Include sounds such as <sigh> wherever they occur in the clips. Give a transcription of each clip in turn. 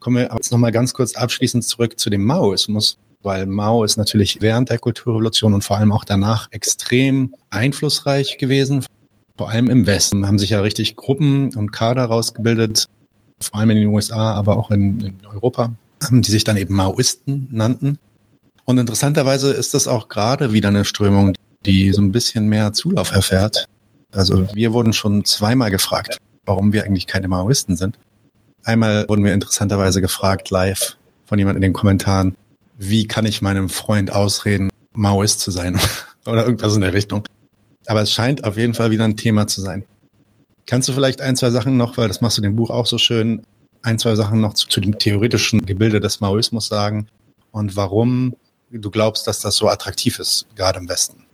Kommen wir jetzt nochmal ganz kurz abschließend zurück zu dem Maoismus, weil Mao ist natürlich während der Kulturrevolution und vor allem auch danach extrem einflussreich gewesen. Vor allem im Westen haben sich ja richtig Gruppen und Kader rausgebildet, vor allem in den USA, aber auch in, in Europa, die sich dann eben Maoisten nannten. Und interessanterweise ist das auch gerade wieder eine Strömung, die so ein bisschen mehr Zulauf erfährt. Also wir wurden schon zweimal gefragt, warum wir eigentlich keine Maoisten sind. Einmal wurden wir interessanterweise gefragt, live von jemand in den Kommentaren, wie kann ich meinem Freund ausreden, Maoist zu sein <laughs> oder irgendwas in der Richtung. Aber es scheint auf jeden Fall wieder ein Thema zu sein. Kannst du vielleicht ein, zwei Sachen noch, weil das machst du in dem Buch auch so schön, ein, zwei Sachen noch zu, zu dem theoretischen Gebilde des Maoismus sagen und warum du glaubst, dass das so attraktiv ist, gerade im Westen?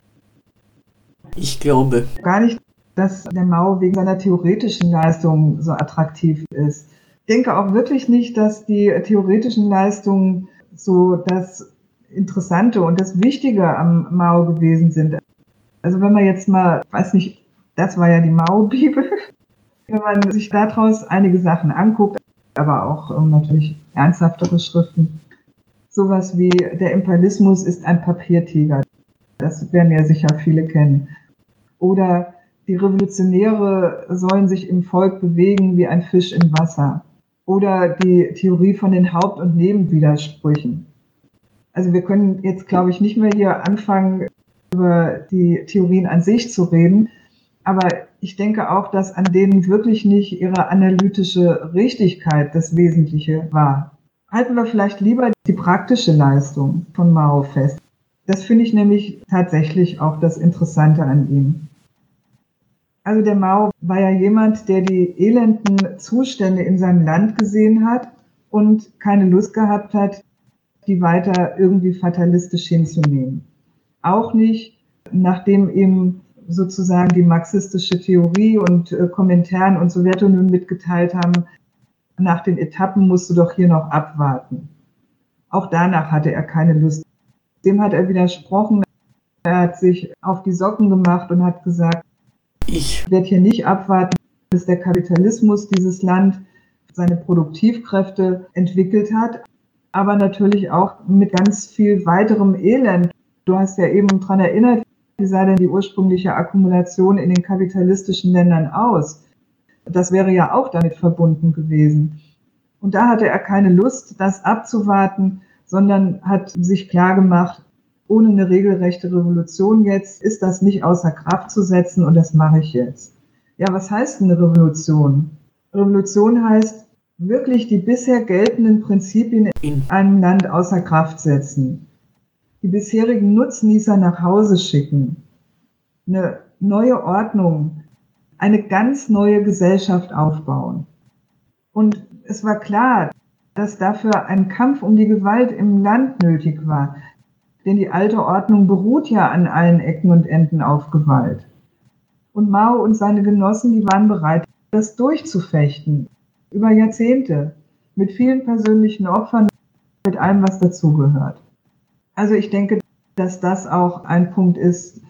Ich glaube. Gar nicht, dass der Mao wegen seiner theoretischen Leistung so attraktiv ist. Denke auch wirklich nicht, dass die theoretischen Leistungen so das Interessante und das Wichtige am Mao gewesen sind. Also wenn man jetzt mal, weiß nicht, das war ja die Mao-Bibel, <laughs> wenn man sich daraus einige Sachen anguckt, aber auch ähm, natürlich ernsthaftere Schriften, sowas wie der Imperialismus ist ein Papiertiger. Das werden ja sicher viele kennen. Oder die Revolutionäre sollen sich im Volk bewegen wie ein Fisch im Wasser. Oder die Theorie von den Haupt- und Nebenwidersprüchen. Also wir können jetzt, glaube ich, nicht mehr hier anfangen, über die Theorien an sich zu reden. Aber ich denke auch, dass an denen wirklich nicht ihre analytische Richtigkeit das Wesentliche war. Halten wir vielleicht lieber die praktische Leistung von Mao fest. Das finde ich nämlich tatsächlich auch das Interessante an ihm. Also der Mao war ja jemand, der die elenden Zustände in seinem Land gesehen hat und keine Lust gehabt hat, die weiter irgendwie fatalistisch hinzunehmen. Auch nicht, nachdem ihm sozusagen die marxistische Theorie und äh, Kommentaren und Sowjetunion mitgeteilt haben, nach den Etappen musst du doch hier noch abwarten. Auch danach hatte er keine Lust. Dem hat er widersprochen. Er hat sich auf die Socken gemacht und hat gesagt, ich werde hier nicht abwarten, bis der Kapitalismus dieses Land seine Produktivkräfte entwickelt hat, aber natürlich auch mit ganz viel weiterem Elend. Du hast ja eben daran erinnert, wie sah denn die ursprüngliche Akkumulation in den kapitalistischen Ländern aus? Das wäre ja auch damit verbunden gewesen. Und da hatte er keine Lust, das abzuwarten, sondern hat sich klar gemacht, ohne eine regelrechte Revolution jetzt ist das nicht außer Kraft zu setzen und das mache ich jetzt. Ja, was heißt eine Revolution? Revolution heißt wirklich die bisher geltenden Prinzipien in einem Land außer Kraft setzen, die bisherigen Nutznießer nach Hause schicken, eine neue Ordnung, eine ganz neue Gesellschaft aufbauen. Und es war klar, dass dafür ein Kampf um die Gewalt im Land nötig war, denn die alte Ordnung beruht ja an allen Ecken und Enden auf Gewalt. Und Mao und seine Genossen, die waren bereit, das durchzufechten, über Jahrzehnte, mit vielen persönlichen Opfern, mit allem, was dazugehört. Also ich denke, dass das auch ein Punkt ist,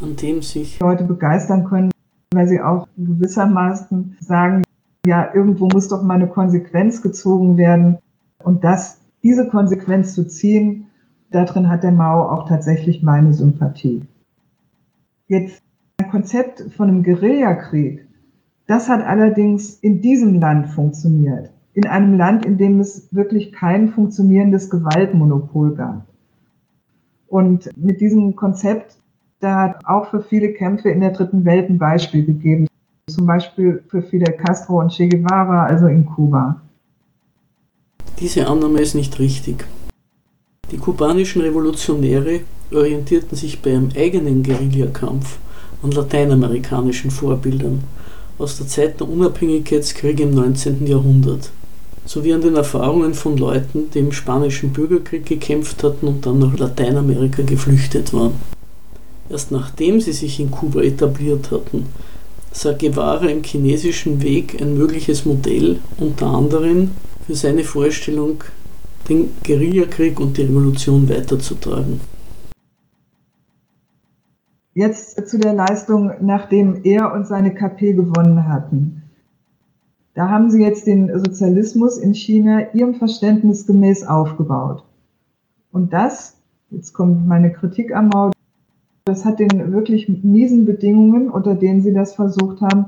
an dem sich Leute begeistern können, weil sie auch gewissermaßen sagen, ja, irgendwo muss doch mal eine Konsequenz gezogen werden. Und das, diese Konsequenz zu ziehen, darin hat der Mao auch tatsächlich meine Sympathie. Jetzt ein Konzept von einem Guerillakrieg, das hat allerdings in diesem Land funktioniert. In einem Land, in dem es wirklich kein funktionierendes Gewaltmonopol gab. Und mit diesem Konzept, da hat auch für viele Kämpfe in der dritten Welt ein Beispiel gegeben. Zum Beispiel für Fidel Castro und Che Guevara, also in Kuba. Diese Annahme ist nicht richtig. Die kubanischen Revolutionäre orientierten sich bei ihrem eigenen Guerillakampf an lateinamerikanischen Vorbildern aus der Zeit der Unabhängigkeitskriege im 19. Jahrhundert, sowie an den Erfahrungen von Leuten, die im spanischen Bürgerkrieg gekämpft hatten und dann nach Lateinamerika geflüchtet waren. Erst nachdem sie sich in Kuba etabliert hatten, sah Guevara im chinesischen Weg ein mögliches Modell, unter anderem für seine Vorstellung den Guerillakrieg und die Revolution weiterzutragen. Jetzt zu der Leistung, nachdem er und seine KP gewonnen hatten. Da haben sie jetzt den Sozialismus in China ihrem Verständnis gemäß aufgebaut. Und das, jetzt kommt meine Kritik am Mao, das hat den wirklich miesen Bedingungen, unter denen sie das versucht haben,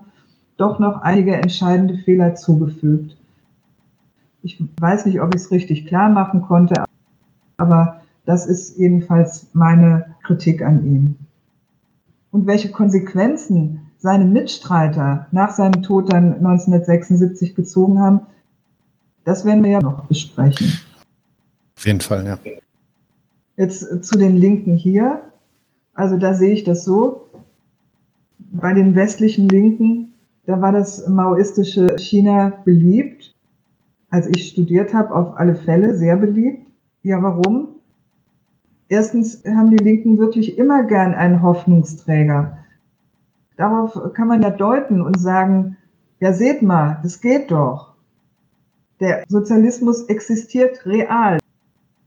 doch noch einige entscheidende Fehler zugefügt. Ich weiß nicht, ob ich es richtig klar machen konnte, aber das ist jedenfalls meine Kritik an ihm. Und welche Konsequenzen seine Mitstreiter nach seinem Tod dann 1976 gezogen haben, das werden wir ja noch besprechen. Auf jeden Fall, ja. Jetzt zu den Linken hier. Also da sehe ich das so. Bei den westlichen Linken, da war das maoistische China beliebt. Als ich studiert habe, auf alle Fälle sehr beliebt. Ja, warum? Erstens haben die Linken wirklich immer gern einen Hoffnungsträger. Darauf kann man ja deuten und sagen, ja seht mal, das geht doch. Der Sozialismus existiert real.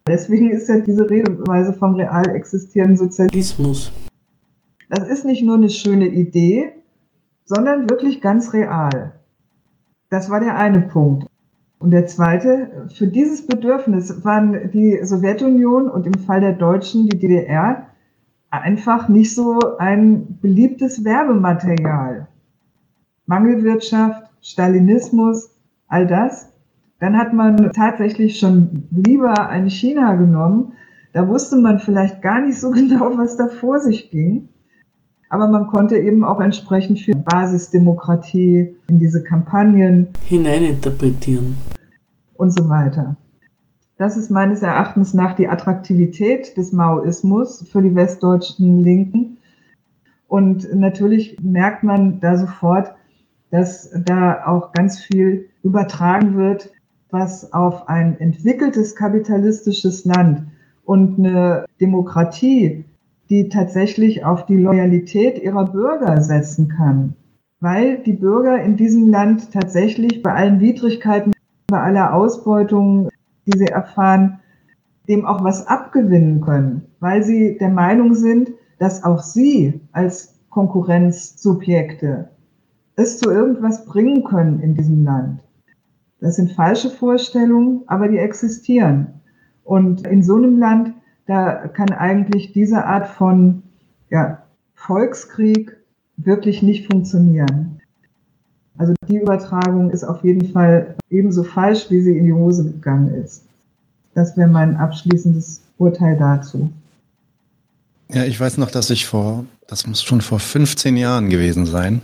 Deswegen ist ja diese Redeweise vom real existierenden Sozialismus. Das ist nicht nur eine schöne Idee, sondern wirklich ganz real. Das war der eine Punkt. Und der zweite, für dieses Bedürfnis waren die Sowjetunion und im Fall der Deutschen die DDR einfach nicht so ein beliebtes Werbematerial. Mangelwirtschaft, Stalinismus, all das dann hat man tatsächlich schon lieber ein China genommen. Da wusste man vielleicht gar nicht so <laughs> genau, was da vor sich ging. Aber man konnte eben auch entsprechend für Basisdemokratie in diese Kampagnen hineininterpretieren. Und so weiter. Das ist meines Erachtens nach die Attraktivität des Maoismus für die westdeutschen Linken. Und natürlich merkt man da sofort, dass da auch ganz viel übertragen wird was auf ein entwickeltes kapitalistisches Land und eine Demokratie, die tatsächlich auf die Loyalität ihrer Bürger setzen kann. Weil die Bürger in diesem Land tatsächlich bei allen Widrigkeiten, bei aller Ausbeutung, die sie erfahren, dem auch was abgewinnen können, weil sie der Meinung sind, dass auch sie als Konkurrenzsubjekte es zu irgendwas bringen können in diesem Land. Das sind falsche Vorstellungen, aber die existieren. Und in so einem Land, da kann eigentlich diese Art von ja, Volkskrieg wirklich nicht funktionieren. Also die Übertragung ist auf jeden Fall ebenso falsch, wie sie in die Hose gegangen ist. Das wäre mein abschließendes Urteil dazu. Ja, ich weiß noch, dass ich vor, das muss schon vor 15 Jahren gewesen sein,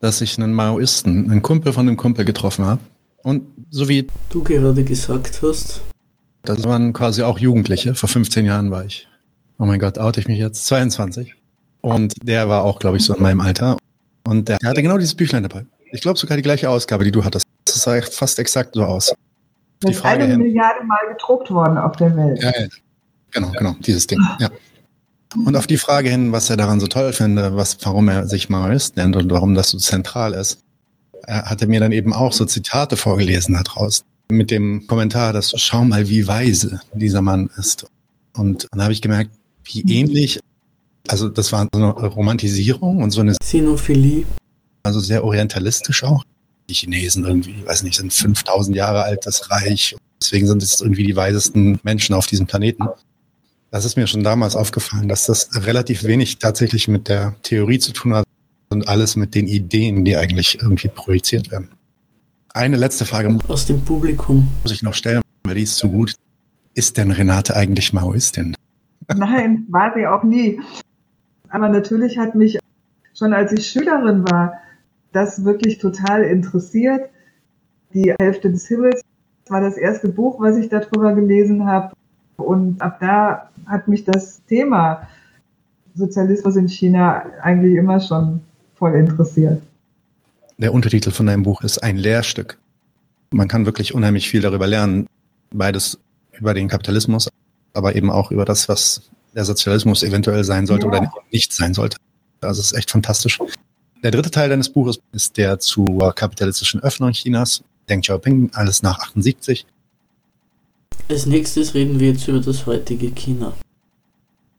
dass ich einen Maoisten, einen Kumpel von einem Kumpel getroffen habe. Und so wie du gerade gesagt hast. Das waren quasi auch Jugendliche. Vor 15 Jahren war ich. Oh mein Gott, oute ich mich jetzt? 22. Und der war auch, glaube ich, so in meinem Alter. Und der, hatte genau dieses Büchlein dabei. Ich glaube sogar die gleiche Ausgabe, die du hattest. Das sah fast exakt so aus. Das ist eine hin. Milliarde Mal gedruckt worden auf der Welt. Ja, ja. Genau, genau, dieses Ding. Ja. Und auf die Frage hin, was er daran so toll finde, was, warum er sich Maoist nennt und warum das so zentral ist, er hatte mir dann eben auch so Zitate vorgelesen daraus mit dem Kommentar, dass schau mal, wie weise dieser Mann ist. Und dann habe ich gemerkt, wie mhm. ähnlich, also das war so eine Romantisierung und so eine Sinophilie. Also sehr orientalistisch auch. Die Chinesen irgendwie, weiß nicht, sind 5000 Jahre alt, das Reich. Deswegen sind es irgendwie die weisesten Menschen auf diesem Planeten. Das ist mir schon damals aufgefallen, dass das relativ wenig tatsächlich mit der Theorie zu tun hat, und alles mit den Ideen, die eigentlich irgendwie projiziert werden. Eine letzte Frage aus dem Publikum muss ich noch stellen, weil die ist zu gut. Ist denn Renate eigentlich Maoistin? Nein, war sie auch nie. Aber natürlich hat mich schon als ich Schülerin war, das wirklich total interessiert. Die Hälfte des Himmels war das erste Buch, was ich darüber gelesen habe. Und ab da hat mich das Thema Sozialismus in China eigentlich immer schon voll interessiert. Der Untertitel von deinem Buch ist ein Lehrstück. Man kann wirklich unheimlich viel darüber lernen. Beides über den Kapitalismus, aber eben auch über das, was der Sozialismus eventuell sein sollte ja. oder nicht sein sollte. Also es ist echt fantastisch. Der dritte Teil deines Buches ist der zur kapitalistischen Öffnung Chinas. Deng Xiaoping, alles nach 78. Als nächstes reden wir jetzt über das heutige China.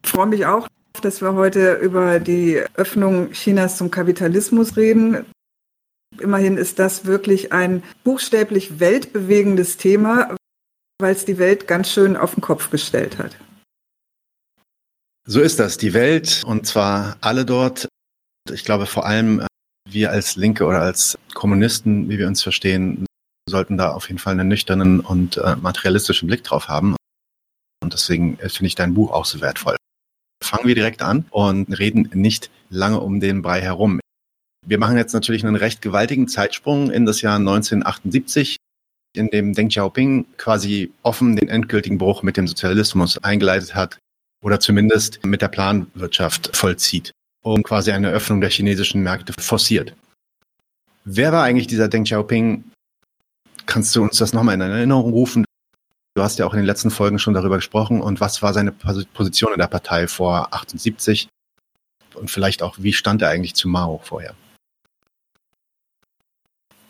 Ich freue mich auch, dass wir heute über die Öffnung Chinas zum Kapitalismus reden. Immerhin ist das wirklich ein buchstäblich weltbewegendes Thema, weil es die Welt ganz schön auf den Kopf gestellt hat. So ist das, die Welt und zwar alle dort. Ich glaube vor allem äh, wir als Linke oder als Kommunisten, wie wir uns verstehen, sollten da auf jeden Fall einen nüchternen und äh, materialistischen Blick drauf haben. Und deswegen äh, finde ich dein Buch auch so wertvoll. Fangen wir direkt an und reden nicht lange um den Brei herum. Wir machen jetzt natürlich einen recht gewaltigen Zeitsprung in das Jahr 1978, in dem Deng Xiaoping quasi offen den endgültigen Bruch mit dem Sozialismus eingeleitet hat oder zumindest mit der Planwirtschaft vollzieht und quasi eine Öffnung der chinesischen Märkte forciert. Wer war eigentlich dieser Deng Xiaoping? Kannst du uns das nochmal in Erinnerung rufen? Du hast ja auch in den letzten Folgen schon darüber gesprochen. Und was war seine Position in der Partei vor 78? Und vielleicht auch, wie stand er eigentlich zu Mao vorher?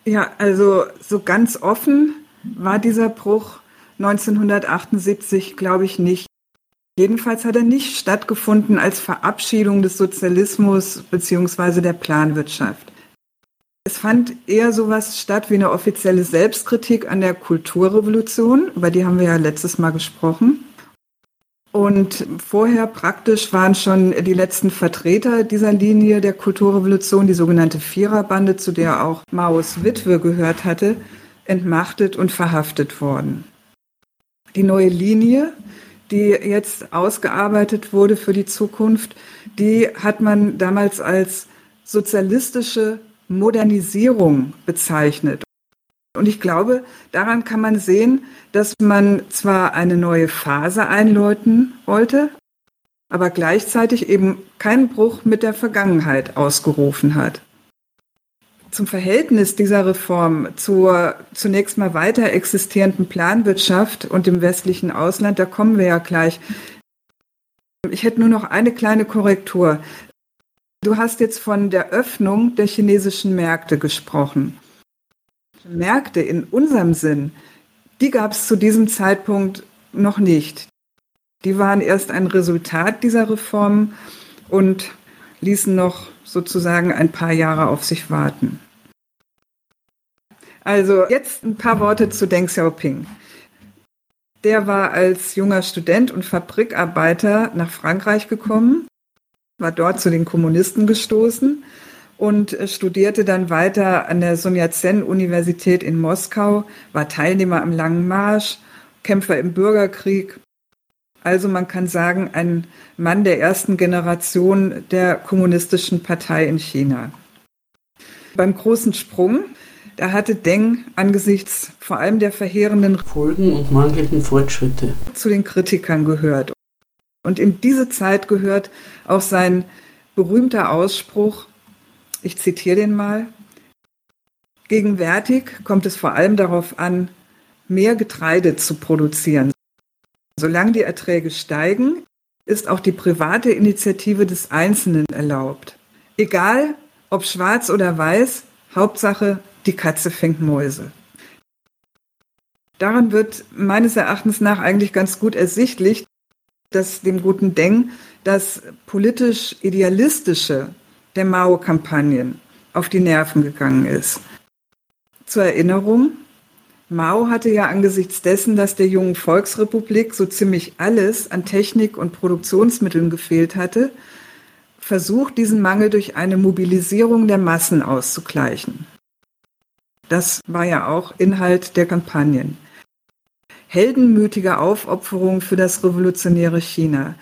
Ja, also so ganz offen war dieser Bruch 1978, glaube ich, nicht. Jedenfalls hat er nicht stattgefunden als Verabschiedung des Sozialismus beziehungsweise der Planwirtschaft. Es fand eher sowas statt wie eine offizielle Selbstkritik an der Kulturrevolution, über die haben wir ja letztes Mal gesprochen. Und vorher praktisch waren schon die letzten Vertreter dieser Linie der Kulturrevolution, die sogenannte Viererbande, zu der auch Maos Witwe gehört hatte, entmachtet und verhaftet worden. Die neue Linie die jetzt ausgearbeitet wurde für die Zukunft, die hat man damals als sozialistische Modernisierung bezeichnet. Und ich glaube, daran kann man sehen, dass man zwar eine neue Phase einläuten wollte, aber gleichzeitig eben keinen Bruch mit der Vergangenheit ausgerufen hat zum Verhältnis dieser Reform zur zunächst mal weiter existierenden Planwirtschaft und dem westlichen Ausland, da kommen wir ja gleich. Ich hätte nur noch eine kleine Korrektur. Du hast jetzt von der Öffnung der chinesischen Märkte gesprochen. Märkte in unserem Sinn, die gab es zu diesem Zeitpunkt noch nicht. Die waren erst ein Resultat dieser Reformen und ließen noch sozusagen ein paar Jahre auf sich warten. Also jetzt ein paar Worte zu Deng Xiaoping. Der war als junger Student und Fabrikarbeiter nach Frankreich gekommen, war dort zu den Kommunisten gestoßen und studierte dann weiter an der Sun Yat-sen-Universität in Moskau, war Teilnehmer am Langen Marsch, Kämpfer im Bürgerkrieg also man kann sagen, ein Mann der ersten Generation der kommunistischen Partei in China. Beim großen Sprung, da hatte Deng angesichts vor allem der verheerenden Folgen und mangelnden Fortschritte zu den Kritikern gehört. Und in diese Zeit gehört auch sein berühmter Ausspruch, ich zitiere den mal, Gegenwärtig kommt es vor allem darauf an, mehr Getreide zu produzieren. Solange die Erträge steigen, ist auch die private Initiative des Einzelnen erlaubt. Egal, ob schwarz oder weiß, Hauptsache, die Katze fängt Mäuse. Daran wird meines Erachtens nach eigentlich ganz gut ersichtlich, dass dem guten Deng das politisch idealistische der Mao-Kampagnen auf die Nerven gegangen ist. Zur Erinnerung, Mao hatte ja angesichts dessen, dass der jungen Volksrepublik so ziemlich alles an Technik und Produktionsmitteln gefehlt hatte, versucht, diesen Mangel durch eine Mobilisierung der Massen auszugleichen. Das war ja auch Inhalt der Kampagnen. Heldenmütige Aufopferung für das revolutionäre China.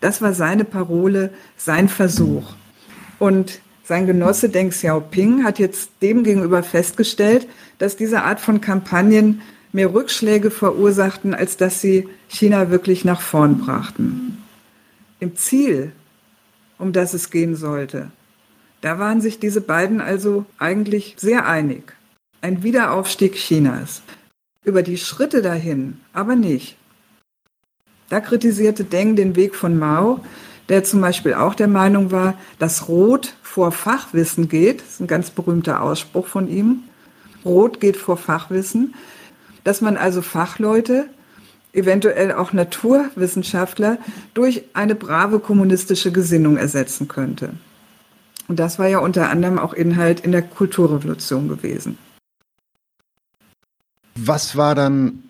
Das war seine Parole, sein Versuch. Und sein Genosse Deng Xiaoping hat jetzt demgegenüber festgestellt, dass diese Art von Kampagnen mehr Rückschläge verursachten, als dass sie China wirklich nach vorn brachten. Im Ziel, um das es gehen sollte, da waren sich diese beiden also eigentlich sehr einig. Ein Wiederaufstieg Chinas. Über die Schritte dahin aber nicht. Da kritisierte Deng den Weg von Mao, der zum Beispiel auch der Meinung war, dass Rot vor Fachwissen geht. Das ist ein ganz berühmter Ausspruch von ihm. Rot geht vor Fachwissen. Dass man also Fachleute, eventuell auch Naturwissenschaftler, durch eine brave kommunistische Gesinnung ersetzen könnte. Und das war ja unter anderem auch Inhalt in der Kulturrevolution gewesen. Was war dann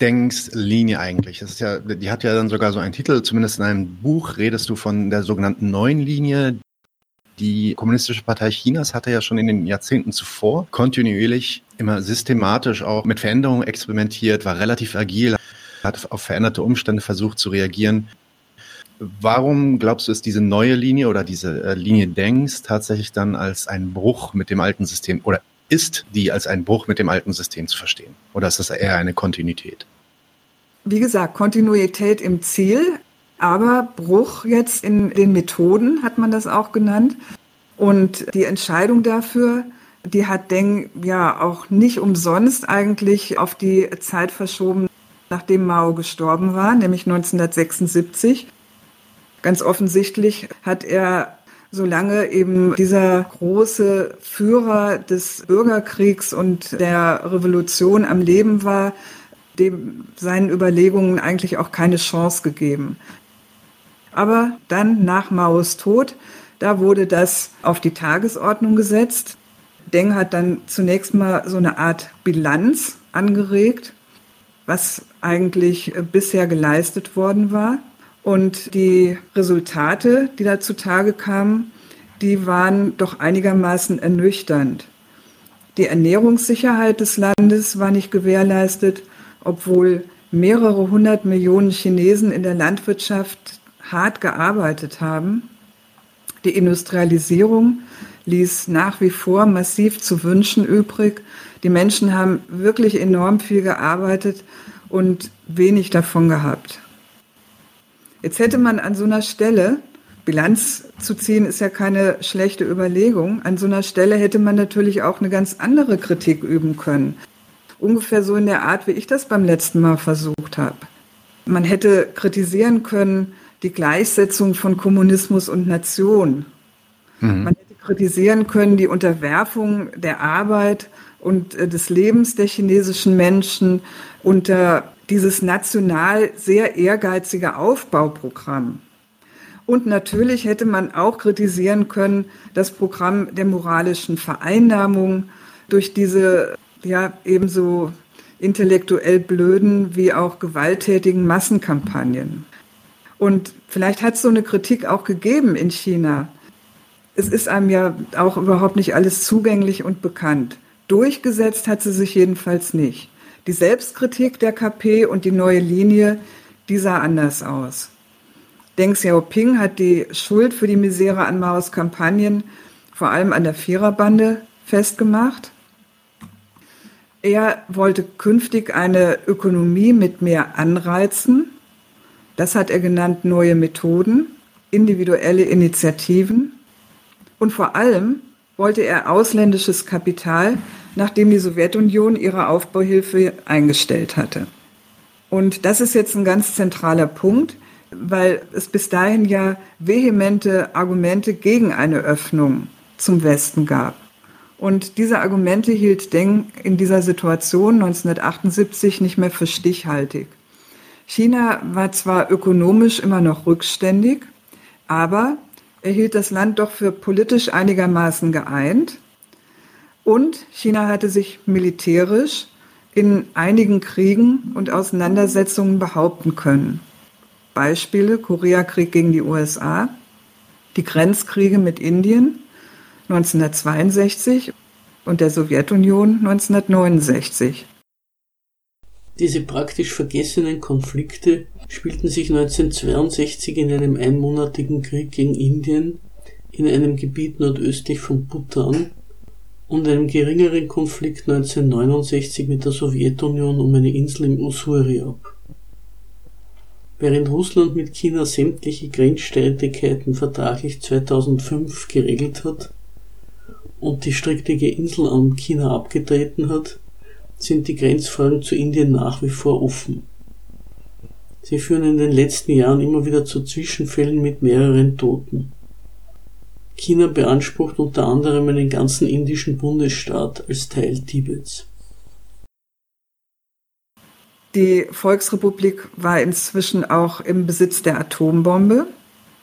Dengs Linie eigentlich? Das ist ja, die hat ja dann sogar so einen Titel, zumindest in einem Buch redest du von der sogenannten neuen Linie. Die Kommunistische Partei Chinas hatte ja schon in den Jahrzehnten zuvor kontinuierlich immer systematisch auch mit Veränderungen experimentiert, war relativ agil, hat auf veränderte Umstände versucht zu reagieren. Warum glaubst du, ist diese neue Linie oder diese äh, Linie Dengs tatsächlich dann als ein Bruch mit dem alten System oder ist die als ein Bruch mit dem alten System zu verstehen? Oder ist das eher eine Kontinuität? Wie gesagt, Kontinuität im Ziel, aber Bruch jetzt in den Methoden hat man das auch genannt. Und die Entscheidung dafür, die hat Deng ja auch nicht umsonst eigentlich auf die Zeit verschoben, nachdem Mao gestorben war, nämlich 1976. Ganz offensichtlich hat er solange eben dieser große Führer des Bürgerkriegs und der Revolution am Leben war, dem seinen Überlegungen eigentlich auch keine Chance gegeben. Aber dann nach Maos Tod, da wurde das auf die Tagesordnung gesetzt. Deng hat dann zunächst mal so eine Art Bilanz angeregt, was eigentlich bisher geleistet worden war. Und die Resultate, die da zutage kamen, die waren doch einigermaßen ernüchternd. Die Ernährungssicherheit des Landes war nicht gewährleistet, obwohl mehrere hundert Millionen Chinesen in der Landwirtschaft hart gearbeitet haben. Die Industrialisierung ließ nach wie vor massiv zu wünschen übrig. Die Menschen haben wirklich enorm viel gearbeitet und wenig davon gehabt. Jetzt hätte man an so einer Stelle, Bilanz zu ziehen ist ja keine schlechte Überlegung, an so einer Stelle hätte man natürlich auch eine ganz andere Kritik üben können. Ungefähr so in der Art, wie ich das beim letzten Mal versucht habe. Man hätte kritisieren können die Gleichsetzung von Kommunismus und Nation. Mhm. Man hätte kritisieren können die Unterwerfung der Arbeit und äh, des Lebens der chinesischen Menschen unter dieses national sehr ehrgeizige Aufbauprogramm. Und natürlich hätte man auch kritisieren können, das Programm der moralischen Vereinnahmung durch diese ja ebenso intellektuell blöden wie auch gewalttätigen Massenkampagnen. Und vielleicht hat es so eine Kritik auch gegeben in China. Es ist einem ja auch überhaupt nicht alles zugänglich und bekannt. Durchgesetzt hat sie sich jedenfalls nicht. Die Selbstkritik der KP und die neue Linie, die sah anders aus. Deng Xiaoping hat die Schuld für die Misere an Maos Kampagnen vor allem an der Viererbande festgemacht. Er wollte künftig eine Ökonomie mit mehr Anreizen. Das hat er genannt neue Methoden, individuelle Initiativen. Und vor allem wollte er ausländisches Kapital nachdem die Sowjetunion ihre Aufbauhilfe eingestellt hatte. Und das ist jetzt ein ganz zentraler Punkt, weil es bis dahin ja vehemente Argumente gegen eine Öffnung zum Westen gab. Und diese Argumente hielt Deng in dieser Situation 1978 nicht mehr für stichhaltig. China war zwar ökonomisch immer noch rückständig, aber er hielt das Land doch für politisch einigermaßen geeint und China hatte sich militärisch in einigen Kriegen und Auseinandersetzungen behaupten können. Beispiele Koreakrieg gegen die USA, die Grenzkriege mit Indien 1962 und der Sowjetunion 1969. Diese praktisch vergessenen Konflikte spielten sich 1962 in einem einmonatigen Krieg gegen Indien in einem Gebiet nordöstlich von Bhutan und einem geringeren Konflikt 1969 mit der Sowjetunion um eine Insel im Ussuri ab. Während Russland mit China sämtliche Grenzstreitigkeiten vertraglich 2005 geregelt hat und die strittige Insel an China abgetreten hat, sind die Grenzfragen zu Indien nach wie vor offen. Sie führen in den letzten Jahren immer wieder zu Zwischenfällen mit mehreren Toten. China beansprucht unter anderem einen ganzen indischen Bundesstaat als Teil Tibets. Die Volksrepublik war inzwischen auch im Besitz der Atombombe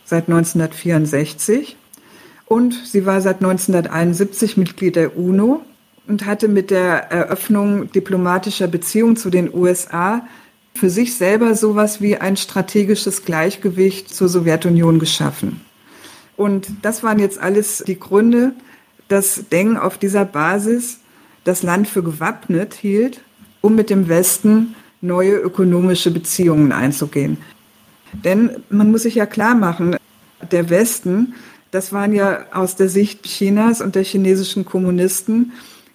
seit 1964 und sie war seit 1971 Mitglied der UNO und hatte mit der Eröffnung diplomatischer Beziehungen zu den USA für sich selber sowas wie ein strategisches Gleichgewicht zur Sowjetunion geschaffen. Und das waren jetzt alles die Gründe, dass Deng auf dieser Basis das Land für gewappnet hielt, um mit dem Westen neue ökonomische Beziehungen einzugehen. Denn man muss sich ja klar machen, der Westen, das waren ja aus der Sicht Chinas und der chinesischen Kommunisten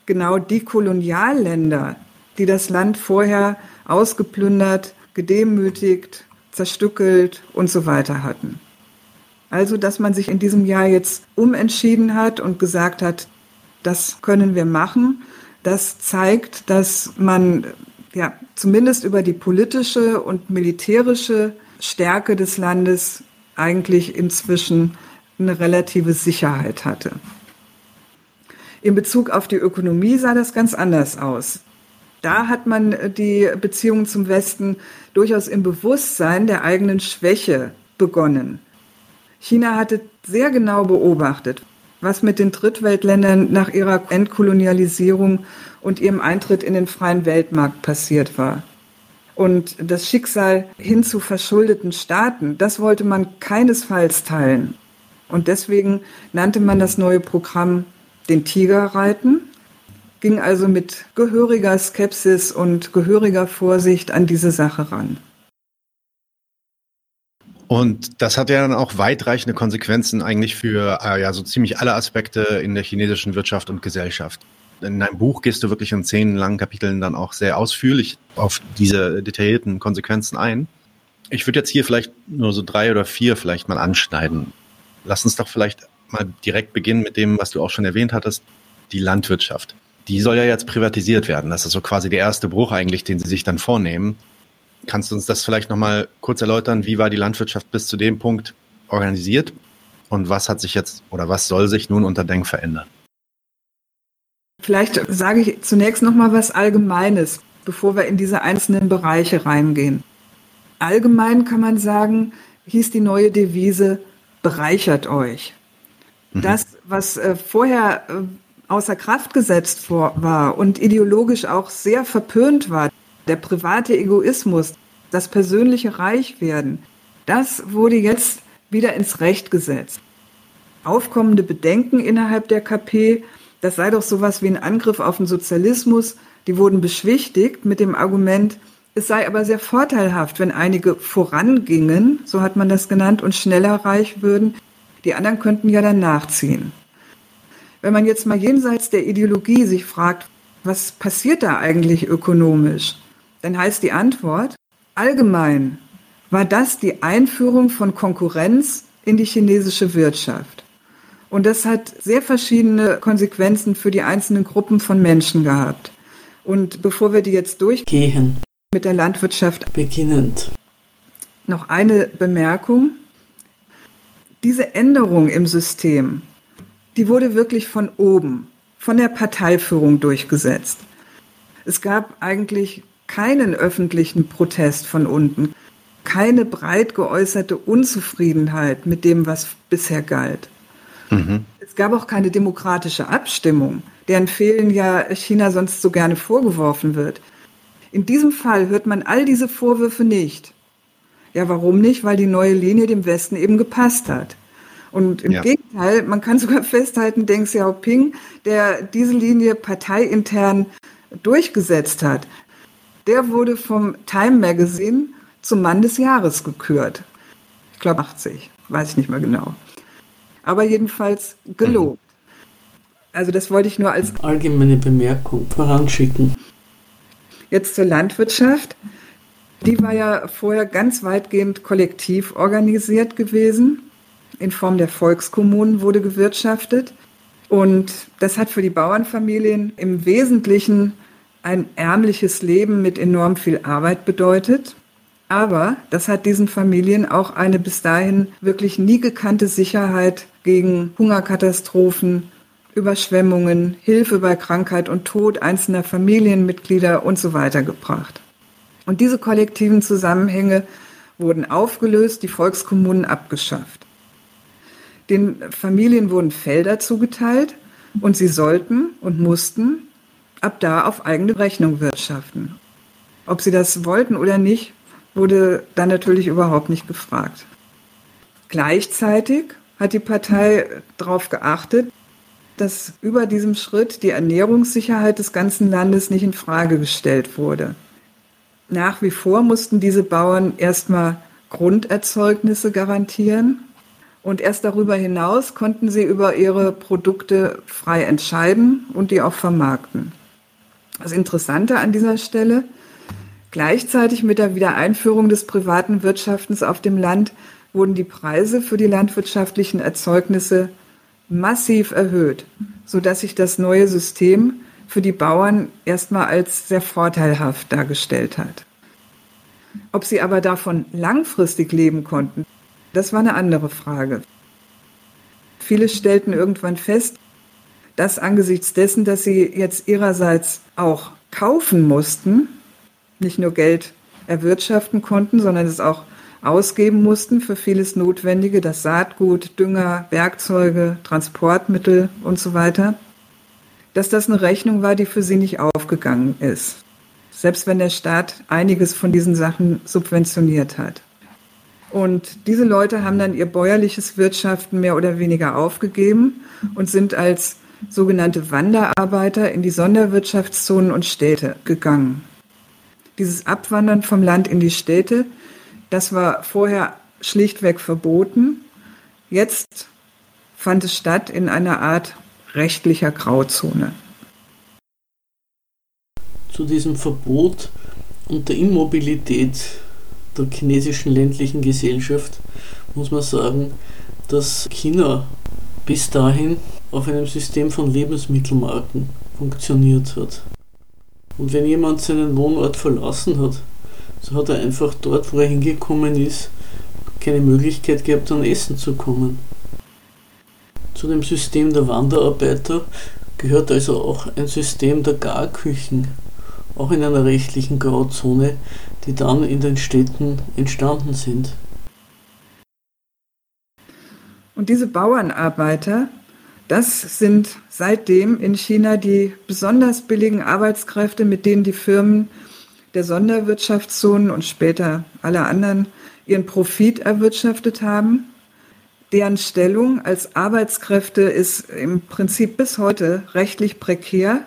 genau die Kolonialländer, die das Land vorher ausgeplündert, gedemütigt, zerstückelt und so weiter hatten. Also, dass man sich in diesem Jahr jetzt umentschieden hat und gesagt hat, das können wir machen, das zeigt, dass man ja zumindest über die politische und militärische Stärke des Landes eigentlich inzwischen eine relative Sicherheit hatte. In Bezug auf die Ökonomie sah das ganz anders aus. Da hat man die Beziehungen zum Westen durchaus im Bewusstsein der eigenen Schwäche begonnen. China hatte sehr genau beobachtet, was mit den Drittweltländern nach ihrer Entkolonialisierung und ihrem Eintritt in den freien Weltmarkt passiert war. Und das Schicksal hin zu verschuldeten Staaten, das wollte man keinesfalls teilen. Und deswegen nannte man das neue Programm den Tiger reiten, ging also mit gehöriger Skepsis und gehöriger Vorsicht an diese Sache ran. Und das hat ja dann auch weitreichende Konsequenzen eigentlich für äh, ja so ziemlich alle Aspekte in der chinesischen Wirtschaft und Gesellschaft. In deinem Buch gehst du wirklich in zehn langen Kapiteln dann auch sehr ausführlich auf diese detaillierten Konsequenzen ein. Ich würde jetzt hier vielleicht nur so drei oder vier vielleicht mal anschneiden. Lass uns doch vielleicht mal direkt beginnen mit dem, was du auch schon erwähnt hattest, die Landwirtschaft. Die soll ja jetzt privatisiert werden. Das ist so quasi der erste Bruch eigentlich, den sie sich dann vornehmen. Kannst du uns das vielleicht nochmal kurz erläutern? Wie war die Landwirtschaft bis zu dem Punkt organisiert? Und was hat sich jetzt oder was soll sich nun unter Denk verändern? Vielleicht sage ich zunächst nochmal was Allgemeines, bevor wir in diese einzelnen Bereiche reingehen. Allgemein kann man sagen, hieß die neue Devise, bereichert euch. Mhm. Das, was äh, vorher äh, außer Kraft gesetzt war und ideologisch auch sehr verpönt war, der private Egoismus, das persönliche Reichwerden, das wurde jetzt wieder ins Recht gesetzt. Aufkommende Bedenken innerhalb der KP, das sei doch sowas wie ein Angriff auf den Sozialismus, die wurden beschwichtigt mit dem Argument, es sei aber sehr vorteilhaft, wenn einige vorangingen, so hat man das genannt, und schneller reich würden. Die anderen könnten ja dann nachziehen. Wenn man jetzt mal jenseits der Ideologie sich fragt, was passiert da eigentlich ökonomisch, dann heißt die Antwort, allgemein war das die Einführung von Konkurrenz in die chinesische Wirtschaft. Und das hat sehr verschiedene Konsequenzen für die einzelnen Gruppen von Menschen gehabt. Und bevor wir die jetzt durchgehen, mit der Landwirtschaft beginnend, noch eine Bemerkung. Diese Änderung im System, die wurde wirklich von oben, von der Parteiführung durchgesetzt. Es gab eigentlich keinen öffentlichen Protest von unten, keine breit geäußerte Unzufriedenheit mit dem, was bisher galt. Mhm. Es gab auch keine demokratische Abstimmung, deren Fehlen ja China sonst so gerne vorgeworfen wird. In diesem Fall hört man all diese Vorwürfe nicht. Ja, warum nicht? Weil die neue Linie dem Westen eben gepasst hat. Und im ja. Gegenteil, man kann sogar festhalten, Deng Xiaoping, der diese Linie parteiintern durchgesetzt hat, der wurde vom Time Magazine zum Mann des Jahres gekürt. Ich glaube 80, weiß ich nicht mehr genau. Aber jedenfalls gelobt. Also das wollte ich nur als allgemeine Bemerkung voranschicken. Jetzt zur Landwirtschaft. Die war ja vorher ganz weitgehend kollektiv organisiert gewesen. In Form der Volkskommunen wurde gewirtschaftet. Und das hat für die Bauernfamilien im Wesentlichen ein ärmliches Leben mit enorm viel Arbeit bedeutet. Aber das hat diesen Familien auch eine bis dahin wirklich nie gekannte Sicherheit gegen Hungerkatastrophen, Überschwemmungen, Hilfe bei Krankheit und Tod einzelner Familienmitglieder und so weiter gebracht. Und diese kollektiven Zusammenhänge wurden aufgelöst, die Volkskommunen abgeschafft. Den Familien wurden Felder zugeteilt und sie sollten und mussten ab da auf eigene Rechnung wirtschaften. Ob sie das wollten oder nicht, wurde dann natürlich überhaupt nicht gefragt. Gleichzeitig hat die Partei darauf geachtet, dass über diesem Schritt die Ernährungssicherheit des ganzen Landes nicht in Frage gestellt wurde. Nach wie vor mussten diese Bauern erstmal Grunderzeugnisse garantieren und erst darüber hinaus konnten sie über ihre Produkte frei entscheiden und die auch vermarkten. Das Interessante an dieser Stelle, gleichzeitig mit der Wiedereinführung des privaten Wirtschaftens auf dem Land wurden die Preise für die landwirtschaftlichen Erzeugnisse massiv erhöht, sodass sich das neue System für die Bauern erstmal als sehr vorteilhaft dargestellt hat. Ob sie aber davon langfristig leben konnten, das war eine andere Frage. Viele stellten irgendwann fest, dass angesichts dessen, dass sie jetzt ihrerseits auch kaufen mussten, nicht nur Geld erwirtschaften konnten, sondern es auch ausgeben mussten für vieles Notwendige, das Saatgut, Dünger, Werkzeuge, Transportmittel und so weiter, dass das eine Rechnung war, die für sie nicht aufgegangen ist. Selbst wenn der Staat einiges von diesen Sachen subventioniert hat. Und diese Leute haben dann ihr bäuerliches Wirtschaften mehr oder weniger aufgegeben und sind als sogenannte Wanderarbeiter in die Sonderwirtschaftszonen und Städte gegangen. Dieses Abwandern vom Land in die Städte das war vorher schlichtweg verboten. Jetzt fand es statt in einer Art rechtlicher Grauzone. Zu diesem Verbot und der Immobilität der chinesischen ländlichen Gesellschaft muss man sagen, dass China bis dahin auf einem System von Lebensmittelmarken funktioniert hat. Und wenn jemand seinen Wohnort verlassen hat, so hat er einfach dort, wo er hingekommen ist, keine Möglichkeit gehabt, an Essen zu kommen. Zu dem System der Wanderarbeiter gehört also auch ein System der Garküchen, auch in einer rechtlichen Grauzone, die dann in den Städten entstanden sind. Und diese Bauernarbeiter, das sind seitdem in China die besonders billigen Arbeitskräfte, mit denen die Firmen der Sonderwirtschaftszonen und später alle anderen ihren Profit erwirtschaftet haben. Deren Stellung als Arbeitskräfte ist im Prinzip bis heute rechtlich prekär,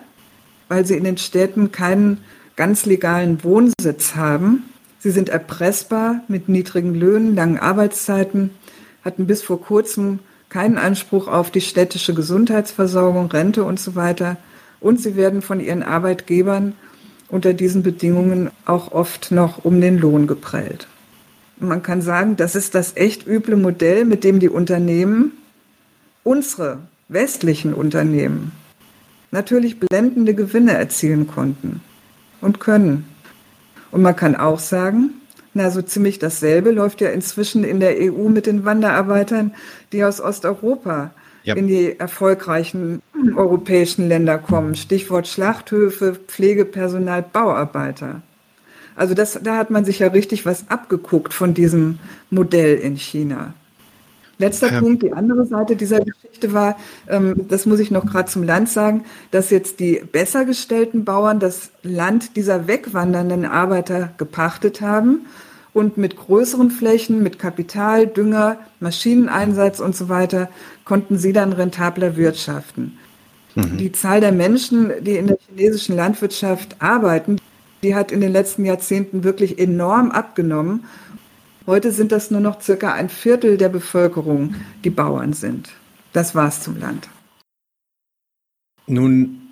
weil sie in den Städten keinen ganz legalen Wohnsitz haben. Sie sind erpressbar mit niedrigen Löhnen, langen Arbeitszeiten, hatten bis vor kurzem keinen Anspruch auf die städtische Gesundheitsversorgung, Rente und so weiter. Und sie werden von ihren Arbeitgebern unter diesen Bedingungen auch oft noch um den Lohn geprellt. Man kann sagen, das ist das echt üble Modell, mit dem die Unternehmen, unsere westlichen Unternehmen, natürlich blendende Gewinne erzielen konnten und können. Und man kann auch sagen, na, so ziemlich dasselbe läuft ja inzwischen in der EU mit den Wanderarbeitern, die aus Osteuropa ja. in die erfolgreichen europäischen Länder kommen. Stichwort Schlachthöfe, Pflegepersonal, Bauarbeiter. Also das, da hat man sich ja richtig was abgeguckt von diesem Modell in China. Letzter ähm. Punkt, die andere Seite dieser Geschichte war, ähm, das muss ich noch gerade zum Land sagen, dass jetzt die besser gestellten Bauern das Land dieser wegwandernden Arbeiter gepachtet haben und mit größeren Flächen, mit Kapital, Dünger, Maschineneinsatz und so weiter konnten sie dann rentabler wirtschaften. Mhm. Die Zahl der Menschen, die in der chinesischen Landwirtschaft arbeiten, die hat in den letzten Jahrzehnten wirklich enorm abgenommen. Heute sind das nur noch circa ein Viertel der Bevölkerung, die Bauern sind. Das war's zum Land. Nun,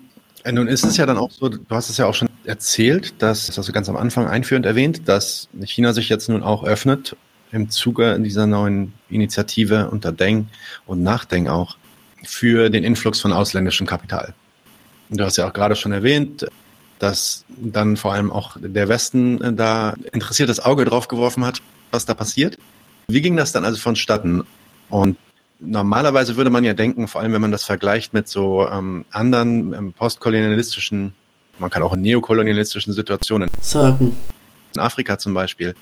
äh, nun ist es ja dann auch so, du hast es ja auch schon erzählt, dass, das hast du ganz am Anfang einführend erwähnt, dass China sich jetzt nun auch öffnet im Zuge dieser neuen Initiative unter Deng und nach auch für den Influx von ausländischem Kapital. Du hast ja auch gerade schon erwähnt, dass dann vor allem auch der Westen äh, da interessiertes Auge drauf geworfen hat, was da passiert. Wie ging das dann also vonstatten? Und normalerweise würde man ja denken, vor allem wenn man das vergleicht mit so ähm, anderen ähm, postkolonialistischen, man kann auch in neokolonialistischen Situationen sagen. In Afrika zum Beispiel,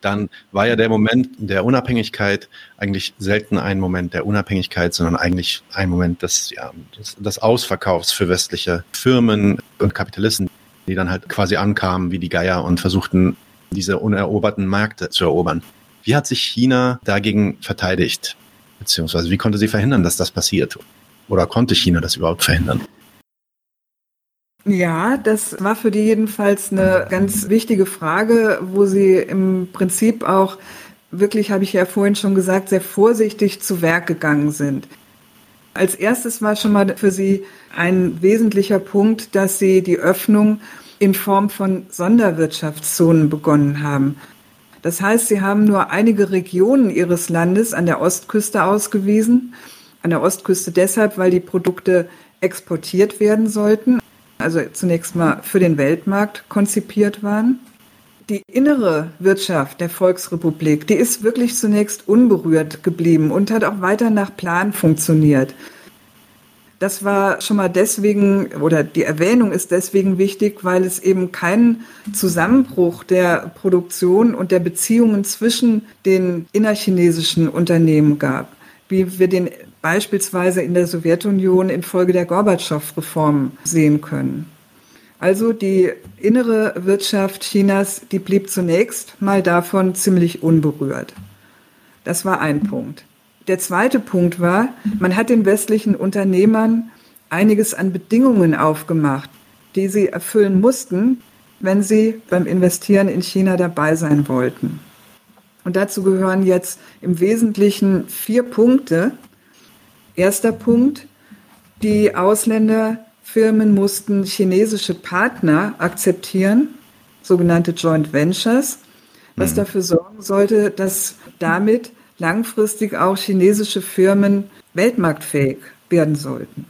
dann war ja der Moment der Unabhängigkeit eigentlich selten ein Moment der Unabhängigkeit, sondern eigentlich ein Moment des, ja, des, des Ausverkaufs für westliche Firmen und Kapitalisten, die dann halt quasi ankamen wie die Geier und versuchten, diese uneroberten Märkte zu erobern. Wie hat sich China dagegen verteidigt? Beziehungsweise wie konnte sie verhindern, dass das passiert? Oder konnte China das überhaupt verhindern? Ja, das war für die jedenfalls eine ganz wichtige Frage, wo sie im Prinzip auch wirklich, habe ich ja vorhin schon gesagt, sehr vorsichtig zu Werk gegangen sind. Als erstes war schon mal für sie ein wesentlicher Punkt, dass sie die Öffnung in Form von Sonderwirtschaftszonen begonnen haben. Das heißt, sie haben nur einige Regionen ihres Landes an der Ostküste ausgewiesen. An der Ostküste deshalb, weil die Produkte exportiert werden sollten, also zunächst mal für den Weltmarkt konzipiert waren. Die innere Wirtschaft der Volksrepublik, die ist wirklich zunächst unberührt geblieben und hat auch weiter nach Plan funktioniert. Das war schon mal deswegen, oder die Erwähnung ist deswegen wichtig, weil es eben keinen Zusammenbruch der Produktion und der Beziehungen zwischen den innerchinesischen Unternehmen gab, wie wir den beispielsweise in der Sowjetunion infolge der Gorbatschow-Reformen sehen können. Also die innere Wirtschaft Chinas, die blieb zunächst mal davon ziemlich unberührt. Das war ein Punkt. Der zweite Punkt war, man hat den westlichen Unternehmern einiges an Bedingungen aufgemacht, die sie erfüllen mussten, wenn sie beim Investieren in China dabei sein wollten. Und dazu gehören jetzt im Wesentlichen vier Punkte. Erster Punkt, die Ausländerfirmen mussten chinesische Partner akzeptieren, sogenannte Joint Ventures, was mhm. dafür sorgen sollte, dass damit langfristig auch chinesische Firmen weltmarktfähig werden sollten.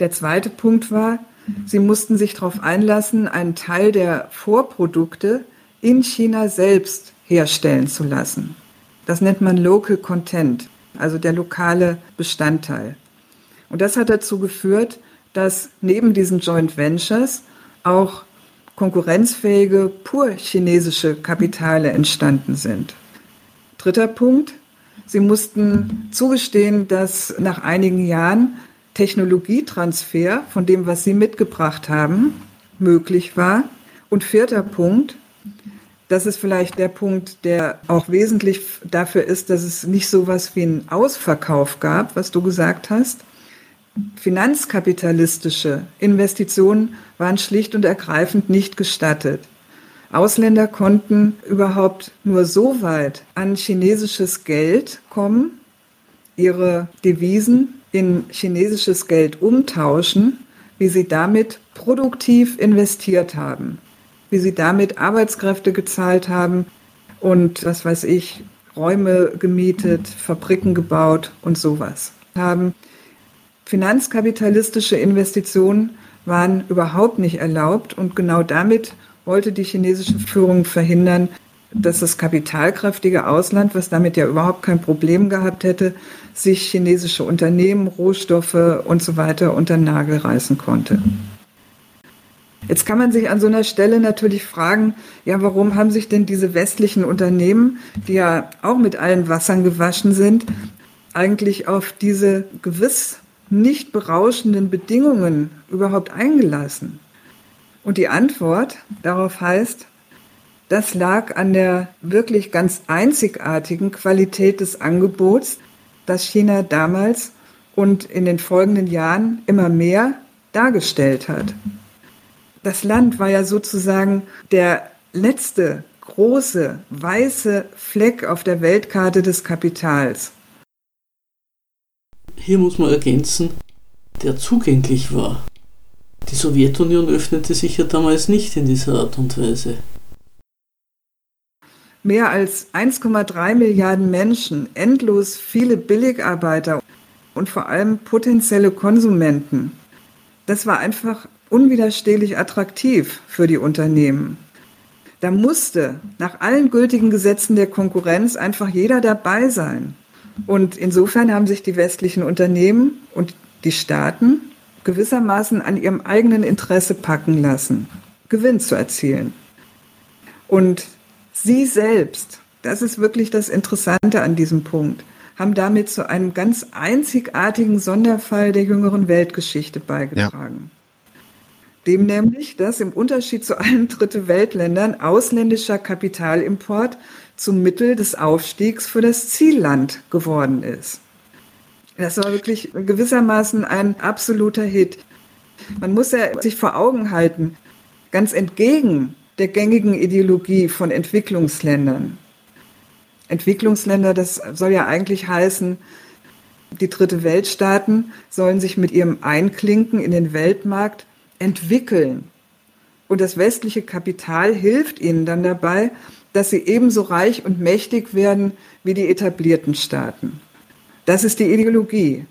Der zweite Punkt war, sie mussten sich darauf einlassen, einen Teil der Vorprodukte in China selbst herstellen zu lassen. Das nennt man Local Content, also der lokale Bestandteil. Und das hat dazu geführt, dass neben diesen Joint Ventures auch konkurrenzfähige, pur chinesische Kapitale entstanden sind. Dritter Punkt. Sie mussten zugestehen, dass nach einigen Jahren Technologietransfer von dem, was Sie mitgebracht haben, möglich war. Und vierter Punkt, das ist vielleicht der Punkt, der auch wesentlich dafür ist, dass es nicht so was wie einen Ausverkauf gab, was du gesagt hast. Finanzkapitalistische Investitionen waren schlicht und ergreifend nicht gestattet. Ausländer konnten überhaupt nur so weit an chinesisches Geld kommen, ihre Devisen in chinesisches Geld umtauschen, wie sie damit produktiv investiert haben, wie sie damit Arbeitskräfte gezahlt haben und, was weiß ich, Räume gemietet, Fabriken gebaut und sowas haben. Finanzkapitalistische Investitionen waren überhaupt nicht erlaubt und genau damit wollte die chinesische Führung verhindern, dass das kapitalkräftige Ausland, was damit ja überhaupt kein Problem gehabt hätte, sich chinesische Unternehmen, Rohstoffe und so weiter unter den Nagel reißen konnte. Jetzt kann man sich an so einer Stelle natürlich fragen, ja, warum haben sich denn diese westlichen Unternehmen, die ja auch mit allen Wassern gewaschen sind, eigentlich auf diese gewiss nicht berauschenden Bedingungen überhaupt eingelassen? Und die Antwort darauf heißt, das lag an der wirklich ganz einzigartigen Qualität des Angebots, das China damals und in den folgenden Jahren immer mehr dargestellt hat. Das Land war ja sozusagen der letzte große weiße Fleck auf der Weltkarte des Kapitals. Hier muss man ergänzen, der zugänglich war. Die Sowjetunion öffnete sich ja damals nicht in dieser Art und Weise. Mehr als 1,3 Milliarden Menschen, endlos viele Billigarbeiter und vor allem potenzielle Konsumenten. Das war einfach unwiderstehlich attraktiv für die Unternehmen. Da musste nach allen gültigen Gesetzen der Konkurrenz einfach jeder dabei sein. Und insofern haben sich die westlichen Unternehmen und die Staaten gewissermaßen an ihrem eigenen Interesse packen lassen, Gewinn zu erzielen. Und Sie selbst, das ist wirklich das Interessante an diesem Punkt, haben damit zu einem ganz einzigartigen Sonderfall der jüngeren Weltgeschichte beigetragen. Ja. Dem nämlich, dass im Unterschied zu allen Dritte Weltländern ausländischer Kapitalimport zum Mittel des Aufstiegs für das Zielland geworden ist. Das war wirklich gewissermaßen ein absoluter Hit. Man muss ja sich vor Augen halten, ganz entgegen der gängigen Ideologie von Entwicklungsländern. Entwicklungsländer, das soll ja eigentlich heißen, die dritte Weltstaaten sollen sich mit ihrem Einklinken in den Weltmarkt entwickeln. Und das westliche Kapital hilft ihnen dann dabei, dass sie ebenso reich und mächtig werden wie die etablierten Staaten. Das ist die Ideologie.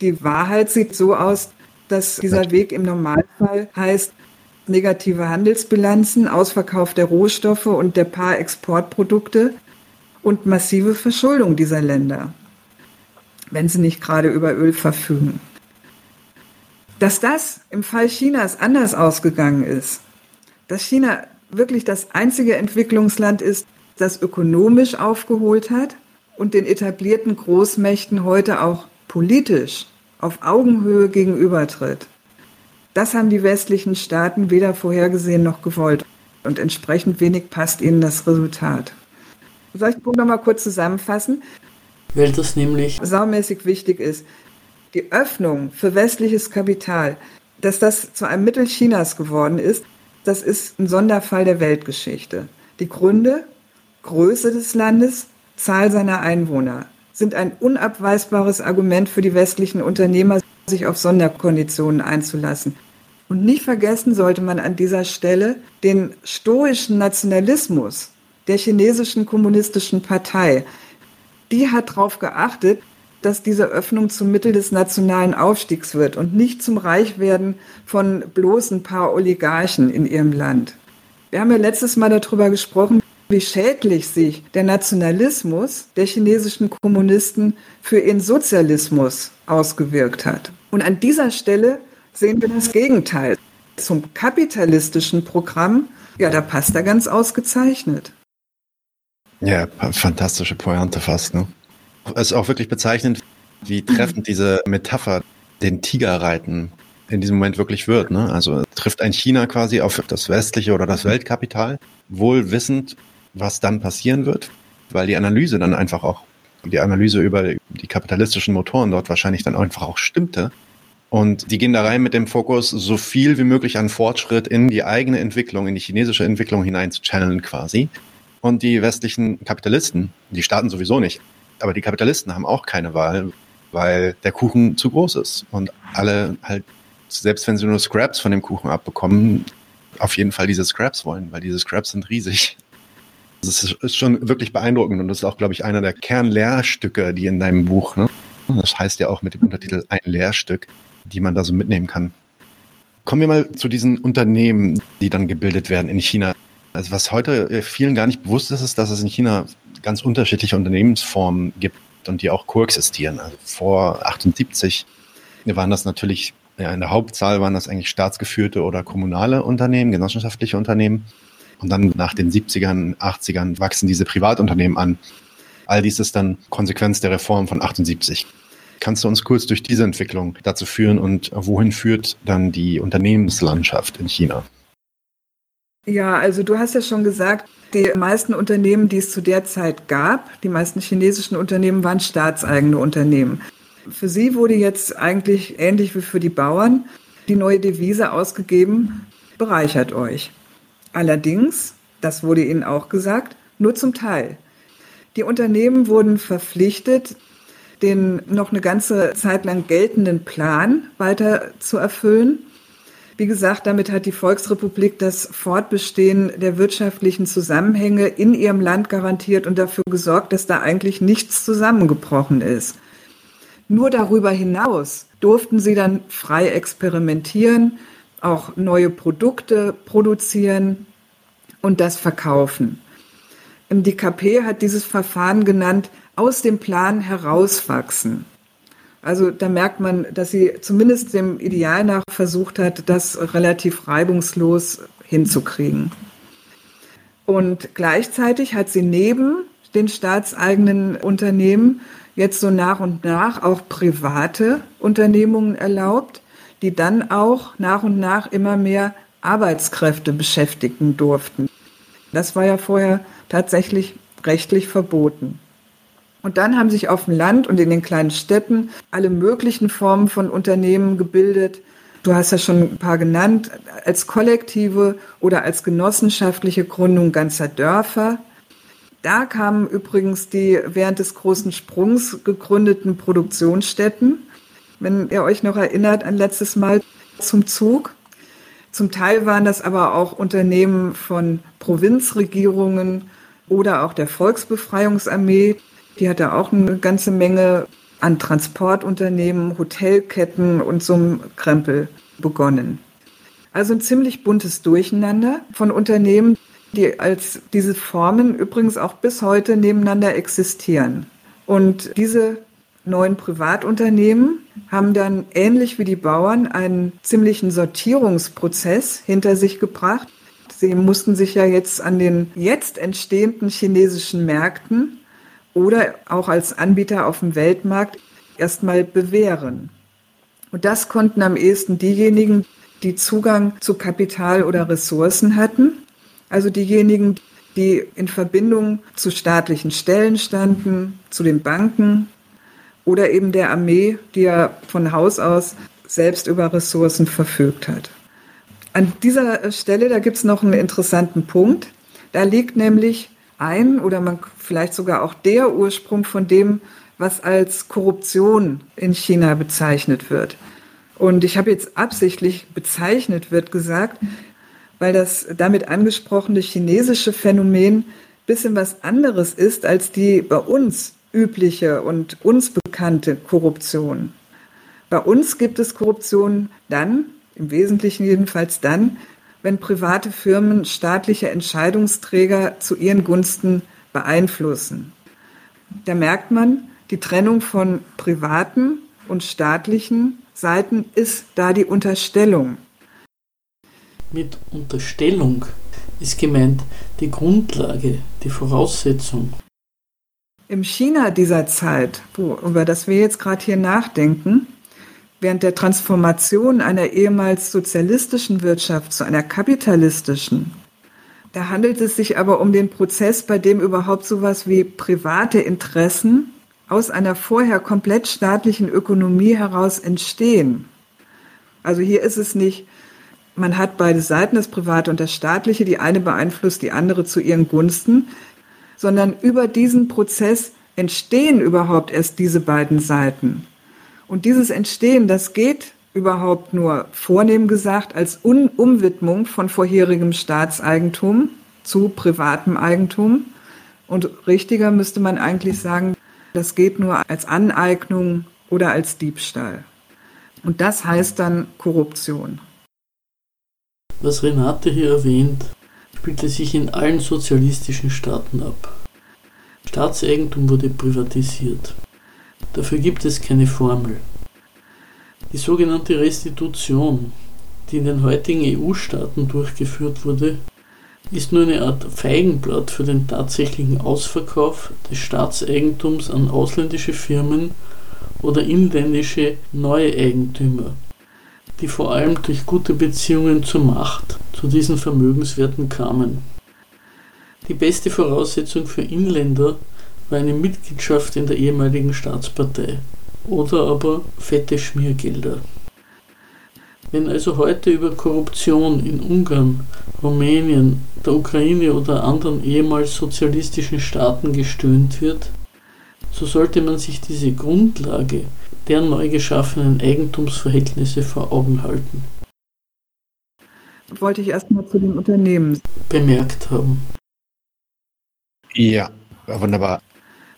Die Wahrheit sieht so aus, dass dieser Weg im Normalfall heißt, negative Handelsbilanzen, Ausverkauf der Rohstoffe und der paar Exportprodukte und massive Verschuldung dieser Länder, wenn sie nicht gerade über Öl verfügen. Dass das im Fall Chinas anders ausgegangen ist, dass China wirklich das einzige Entwicklungsland ist, das ökonomisch aufgeholt hat und den etablierten Großmächten heute auch politisch auf Augenhöhe gegenübertritt. Das haben die westlichen Staaten weder vorhergesehen noch gewollt. Und entsprechend wenig passt ihnen das Resultat. Soll ich den Punkt nochmal kurz zusammenfassen? Weil das nämlich saumäßig wichtig ist. Die Öffnung für westliches Kapital, dass das zu einem Mittel Chinas geworden ist, das ist ein Sonderfall der Weltgeschichte. Die Gründe, Größe des Landes, Zahl seiner Einwohner sind ein unabweisbares Argument für die westlichen Unternehmer, sich auf Sonderkonditionen einzulassen. Und nicht vergessen sollte man an dieser Stelle den stoischen Nationalismus der chinesischen kommunistischen Partei. Die hat darauf geachtet, dass diese Öffnung zum Mittel des nationalen Aufstiegs wird und nicht zum Reichwerden von bloß ein paar Oligarchen in ihrem Land. Wir haben ja letztes Mal darüber gesprochen, wie schädlich sich der Nationalismus der chinesischen Kommunisten für ihren Sozialismus ausgewirkt hat. Und an dieser Stelle sehen wir das Gegenteil. Zum kapitalistischen Programm, ja, da passt er ganz ausgezeichnet. Ja, fantastische Pointe fast. Ne? Es ist auch wirklich bezeichnend, wie treffend diese Metapher den Tigerreiten in diesem Moment wirklich wird. Ne? Also trifft ein China quasi auf das westliche oder das Weltkapital, wohl wissend, was dann passieren wird, weil die Analyse dann einfach auch, die Analyse über die kapitalistischen Motoren dort wahrscheinlich dann einfach auch stimmte. Und die gehen da rein mit dem Fokus, so viel wie möglich an Fortschritt in die eigene Entwicklung, in die chinesische Entwicklung hinein zu channeln quasi. Und die westlichen Kapitalisten, die starten sowieso nicht, aber die Kapitalisten haben auch keine Wahl, weil der Kuchen zu groß ist. Und alle halt, selbst wenn sie nur Scraps von dem Kuchen abbekommen, auf jeden Fall diese Scraps wollen, weil diese Scraps sind riesig. Das ist schon wirklich beeindruckend und das ist auch, glaube ich, einer der Kernlehrstücke, die in deinem Buch, ne? das heißt ja auch mit dem Untertitel ein Lehrstück, die man da so mitnehmen kann. Kommen wir mal zu diesen Unternehmen, die dann gebildet werden in China. Also was heute vielen gar nicht bewusst ist, ist, dass es in China ganz unterschiedliche Unternehmensformen gibt und die auch koexistieren. Also vor 78 waren das natürlich, ja, in der Hauptzahl waren das eigentlich staatsgeführte oder kommunale Unternehmen, genossenschaftliche Unternehmen. Und dann nach den 70ern, 80ern wachsen diese Privatunternehmen an. All dies ist dann Konsequenz der Reform von 78. Kannst du uns kurz durch diese Entwicklung dazu führen und wohin führt dann die Unternehmenslandschaft in China? Ja, also du hast ja schon gesagt, die meisten Unternehmen, die es zu der Zeit gab, die meisten chinesischen Unternehmen waren staatseigene Unternehmen. Für sie wurde jetzt eigentlich ähnlich wie für die Bauern die neue Devise ausgegeben, bereichert euch. Allerdings, das wurde ihnen auch gesagt, nur zum Teil. Die Unternehmen wurden verpflichtet, den noch eine ganze Zeit lang geltenden Plan weiter zu erfüllen. Wie gesagt, damit hat die Volksrepublik das Fortbestehen der wirtschaftlichen Zusammenhänge in ihrem Land garantiert und dafür gesorgt, dass da eigentlich nichts zusammengebrochen ist. Nur darüber hinaus durften sie dann frei experimentieren, auch neue Produkte produzieren und das verkaufen. Die KP hat dieses Verfahren genannt, aus dem Plan herauswachsen. Also da merkt man, dass sie zumindest dem Ideal nach versucht hat, das relativ reibungslos hinzukriegen. Und gleichzeitig hat sie neben den staatseigenen Unternehmen jetzt so nach und nach auch private Unternehmungen erlaubt, die dann auch nach und nach immer mehr Arbeitskräfte beschäftigen durften. Das war ja vorher tatsächlich rechtlich verboten. Und dann haben sich auf dem Land und in den kleinen Städten alle möglichen Formen von Unternehmen gebildet. Du hast ja schon ein paar genannt, als kollektive oder als genossenschaftliche Gründung ganzer Dörfer. Da kamen übrigens die während des großen Sprungs gegründeten Produktionsstätten, wenn ihr euch noch erinnert an letztes Mal zum Zug. Zum Teil waren das aber auch Unternehmen von Provinzregierungen oder auch der Volksbefreiungsarmee. Die hatte auch eine ganze Menge an Transportunternehmen, Hotelketten und so einem Krempel begonnen. Also ein ziemlich buntes Durcheinander von Unternehmen, die als diese Formen übrigens auch bis heute nebeneinander existieren. Und diese neuen Privatunternehmen haben dann ähnlich wie die Bauern einen ziemlichen Sortierungsprozess hinter sich gebracht. Sie mussten sich ja jetzt an den jetzt entstehenden chinesischen Märkten oder auch als Anbieter auf dem Weltmarkt erstmal bewähren. Und das konnten am ehesten diejenigen, die Zugang zu Kapital oder Ressourcen hatten, also diejenigen, die in Verbindung zu staatlichen Stellen standen, zu den Banken oder eben der Armee, die ja von Haus aus selbst über Ressourcen verfügt hat. An dieser Stelle, da gibt es noch einen interessanten Punkt. Da liegt nämlich ein oder man vielleicht sogar auch der Ursprung von dem, was als Korruption in China bezeichnet wird. Und ich habe jetzt absichtlich bezeichnet wird gesagt, weil das damit angesprochene chinesische Phänomen bisschen was anderes ist als die bei uns übliche und uns bekannte Korruption. Bei uns gibt es Korruption dann, im Wesentlichen jedenfalls dann, wenn private Firmen staatliche Entscheidungsträger zu ihren Gunsten beeinflussen. Da merkt man, die Trennung von privaten und staatlichen Seiten ist da die Unterstellung. Mit Unterstellung ist gemeint die Grundlage, die Voraussetzung. Im China dieser Zeit, wo, über das wir jetzt gerade hier nachdenken, während der Transformation einer ehemals sozialistischen Wirtschaft zu einer kapitalistischen, da handelt es sich aber um den Prozess, bei dem überhaupt sowas wie private Interessen aus einer vorher komplett staatlichen Ökonomie heraus entstehen. Also hier ist es nicht, man hat beide Seiten, das Private und das Staatliche, die eine beeinflusst die andere zu ihren Gunsten, sondern über diesen Prozess entstehen überhaupt erst diese beiden Seiten. Und dieses Entstehen, das geht überhaupt nur vornehm gesagt als Un Umwidmung von vorherigem Staatseigentum zu privatem Eigentum. Und richtiger müsste man eigentlich sagen, das geht nur als Aneignung oder als Diebstahl. Und das heißt dann Korruption. Was Renate hier erwähnt, spielte sich in allen sozialistischen Staaten ab. Staatseigentum wurde privatisiert. Dafür gibt es keine Formel. Die sogenannte Restitution, die in den heutigen EU-Staaten durchgeführt wurde, ist nur eine Art Feigenblatt für den tatsächlichen Ausverkauf des Staatseigentums an ausländische Firmen oder inländische neue Eigentümer, die vor allem durch gute Beziehungen zur Macht zu diesen Vermögenswerten kamen. Die beste Voraussetzung für Inländer war eine Mitgliedschaft in der ehemaligen Staatspartei oder aber fette Schmiergelder. Wenn also heute über Korruption in Ungarn, Rumänien, der Ukraine oder anderen ehemals sozialistischen Staaten gestöhnt wird, so sollte man sich diese Grundlage der neu geschaffenen Eigentumsverhältnisse vor Augen halten. Wollte ich erstmal zu den Unternehmen bemerkt haben. Ja, wunderbar.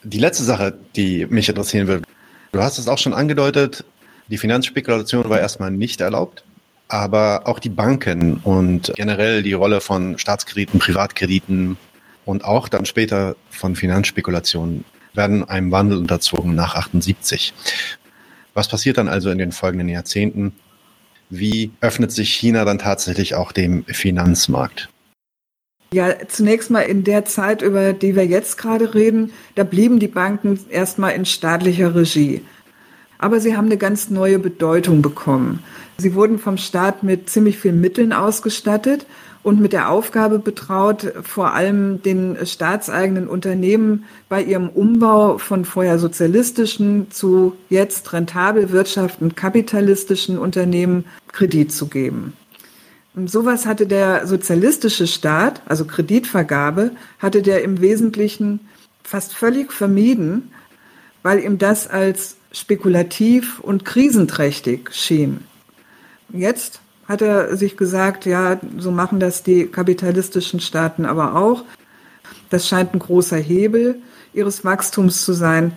Die letzte Sache, die mich interessieren würde, du hast es auch schon angedeutet, die Finanzspekulation war erstmal nicht erlaubt, aber auch die Banken und generell die Rolle von Staatskrediten, Privatkrediten und auch dann später von Finanzspekulationen werden einem Wandel unterzogen nach 78. Was passiert dann also in den folgenden Jahrzehnten? Wie öffnet sich China dann tatsächlich auch dem Finanzmarkt? Ja, zunächst mal in der Zeit, über die wir jetzt gerade reden, da blieben die Banken erstmal in staatlicher Regie. Aber sie haben eine ganz neue Bedeutung bekommen. Sie wurden vom Staat mit ziemlich vielen Mitteln ausgestattet und mit der Aufgabe betraut, vor allem den staatseigenen Unternehmen bei ihrem Umbau von vorher sozialistischen zu jetzt rentabel wirtschaftend kapitalistischen Unternehmen Kredit zu geben. Sowas hatte der sozialistische Staat, also Kreditvergabe, hatte der im Wesentlichen fast völlig vermieden, weil ihm das als spekulativ und krisenträchtig schien. Jetzt hat er sich gesagt, ja, so machen das die kapitalistischen Staaten aber auch. Das scheint ein großer Hebel ihres Wachstums zu sein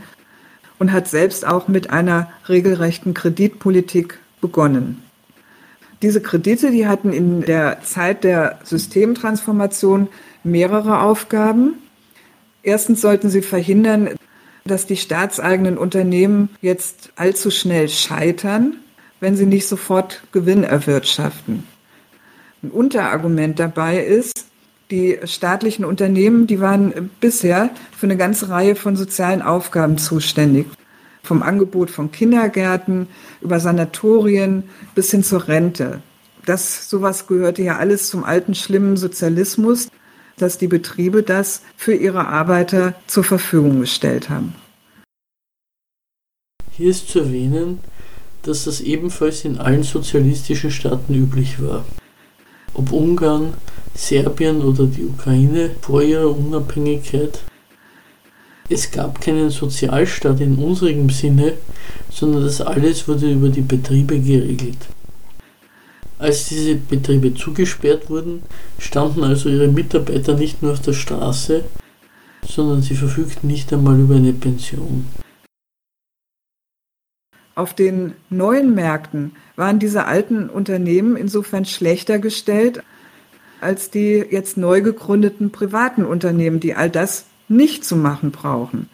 und hat selbst auch mit einer regelrechten Kreditpolitik begonnen. Diese Kredite, die hatten in der Zeit der Systemtransformation mehrere Aufgaben. Erstens sollten sie verhindern, dass die staatseigenen Unternehmen jetzt allzu schnell scheitern wenn sie nicht sofort Gewinn erwirtschaften. Ein Unterargument dabei ist, die staatlichen Unternehmen, die waren bisher für eine ganze Reihe von sozialen Aufgaben zuständig. Vom Angebot von Kindergärten über Sanatorien bis hin zur Rente. Das, sowas gehörte ja alles zum alten schlimmen Sozialismus, dass die Betriebe das für ihre Arbeiter zur Verfügung gestellt haben. Hier ist zu erwähnen, dass das ebenfalls in allen sozialistischen Staaten üblich war. Ob Ungarn, Serbien oder die Ukraine vor ihrer Unabhängigkeit. Es gab keinen Sozialstaat in unserem Sinne, sondern das alles wurde über die Betriebe geregelt. Als diese Betriebe zugesperrt wurden, standen also ihre Mitarbeiter nicht nur auf der Straße, sondern sie verfügten nicht einmal über eine Pension. Auf den neuen Märkten waren diese alten Unternehmen insofern schlechter gestellt als die jetzt neu gegründeten privaten Unternehmen, die all das nicht zu machen brauchen.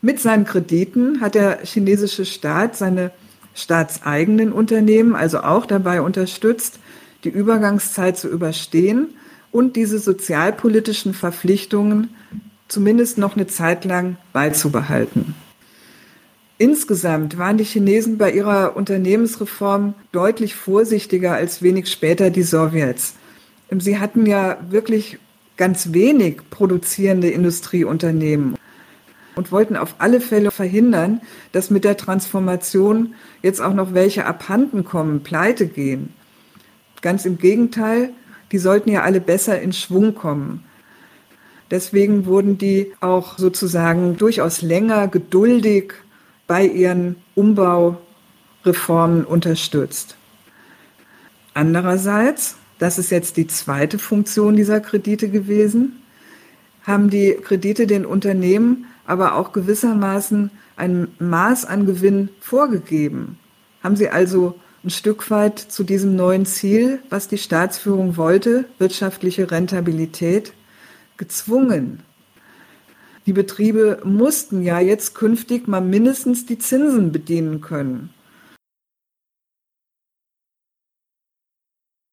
Mit seinen Krediten hat der chinesische Staat seine staatseigenen Unternehmen also auch dabei unterstützt, die Übergangszeit zu überstehen und diese sozialpolitischen Verpflichtungen zumindest noch eine Zeit lang beizubehalten. Insgesamt waren die Chinesen bei ihrer Unternehmensreform deutlich vorsichtiger als wenig später die Sowjets. Sie hatten ja wirklich ganz wenig produzierende Industrieunternehmen und wollten auf alle Fälle verhindern, dass mit der Transformation jetzt auch noch welche abhanden kommen, pleite gehen. Ganz im Gegenteil, die sollten ja alle besser in Schwung kommen. Deswegen wurden die auch sozusagen durchaus länger geduldig bei ihren Umbaureformen unterstützt. Andererseits, das ist jetzt die zweite Funktion dieser Kredite gewesen, haben die Kredite den Unternehmen aber auch gewissermaßen ein Maß an Gewinn vorgegeben. Haben sie also ein Stück weit zu diesem neuen Ziel, was die Staatsführung wollte, wirtschaftliche Rentabilität, gezwungen. Die Betriebe mussten ja jetzt künftig mal mindestens die Zinsen bedienen können.